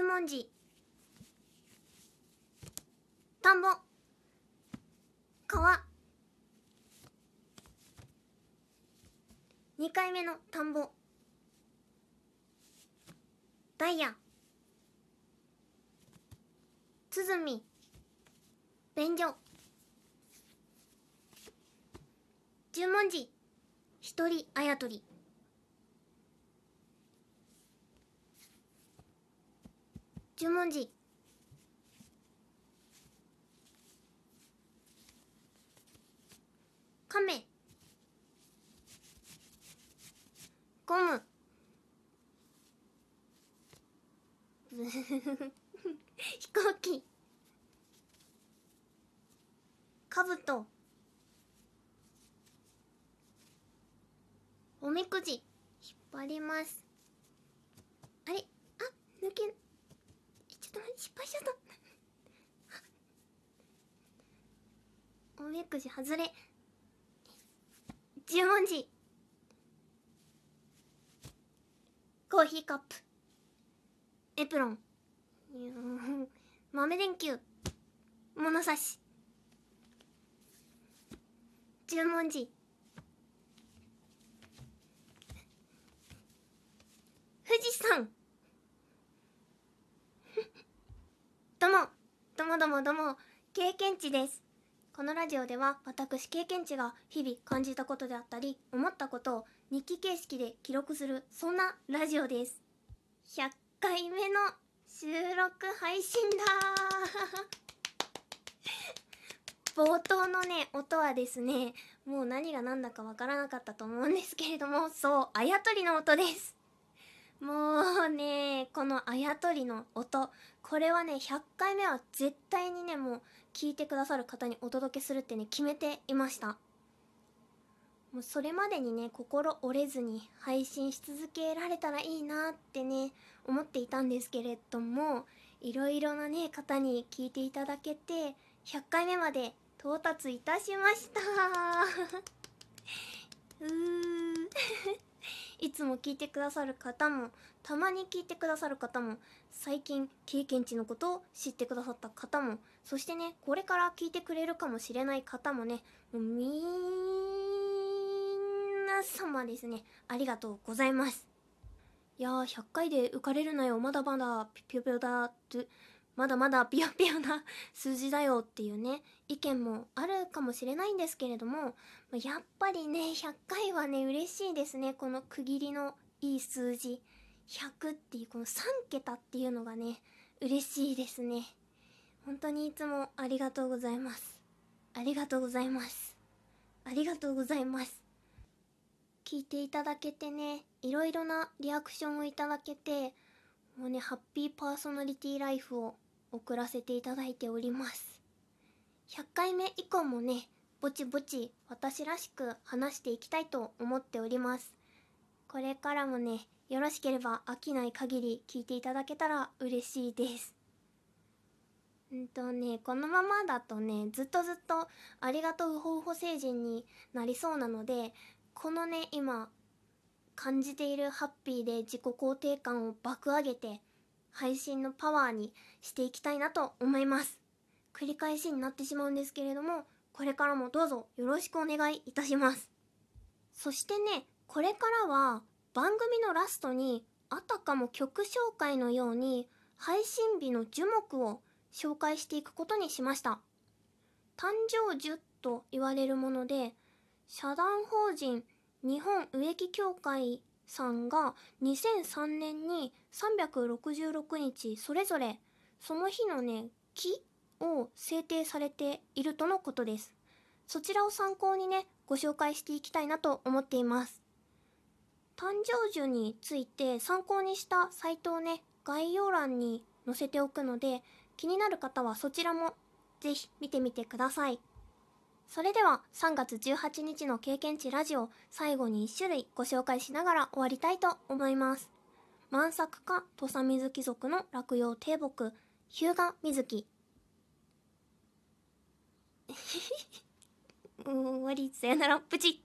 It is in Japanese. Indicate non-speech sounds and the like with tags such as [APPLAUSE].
十文字。田んぼ。川。2回目の田んぼ。ダイヤ。鼓。便所。十文字。一人あやとり。十文字。亀。ゴム。[LAUGHS] 飛行機。かぶとおみくじ。引っ張ります。あれ？あ？抜けちょっと待って失敗しちゃったおみくじ外れ。十文字。コーヒーカップ。エプロン。豆電球。物差し。十文字富士山どうもどうもどうも経験値です。このラジオでは私経験値が日々感じたことであったり思ったことを日記形式で記録するそんなラジオです。100回目の収録配信だ。[LAUGHS] 冒頭のね音はですねもう何が何だかわからなかったと思うんですけれどもそうあやとりの音です。このあやとりの音。これはね100回目は絶対にねもう聞いてくださる方にお届けするってね決めていました。もうそれまでにね心折れずに配信し続けられたらいいなってね思っていたんですけれどもいろいろなね方に聞いていただけて100回目まで到達いたしました。[LAUGHS] うー。いつも聞いてくださる方もたまに聞いてくださる方も最近経験値のことを知ってくださった方もそしてねこれから聞いてくれるかもしれない方もねもうみんな様ですね。ありがとうございます。いやー100回で浮かれるなよ。まだまだピピョピョだって。まだまだピヨピヨな [LAUGHS] 数字だよっていうね意見もあるかもしれないんですけれどもやっぱりね100回はね嬉しいですねこの区切りのいい数字。100っていうこの3桁っていうのがね嬉しいですね。本当にいつもありがとうございます。ありがとうございます。ありがとうございます。聞いていただけてねいろいろなリアクションをいただけてもうねハッピーパーソナリティライフを送らせていただいております。100回目以降もねぼちぼち私らしく話していきたいと思っております。これからもねよろしければ飽きない限り聞いていただけたら嬉しいです。うんとねこのままだとねずっとずっとありがとうほうほ星人になりそうなのでこのね今感じているハッピーで自己肯定感を爆上げて配信のパワーにしていきたいなと思います。繰り返しになってしまうんですけれどもこれからもどうぞよろしくお願いいたします。そしてねこれからは番組のラストにあたかも曲紹介のように配信日の樹木を紹介していくことにしました。誕生樹と言われるもので社団法人日本植木協会さんが2003年に366日それぞれその日のね木を制定されているとのことです。そちらを参考にねご紹介していきたいなと思っています。誕生樹について参考にしたサイトをね概要欄に載せておくので気になる方はそちらもぜひ見てみてください。それでは3月18日の経験値ラジオ最後に1種類ご紹介しながら終わりたいと思います。満作家土佐水貴族の落葉低木日向水木 [LAUGHS] 終わり。さよなら。プチ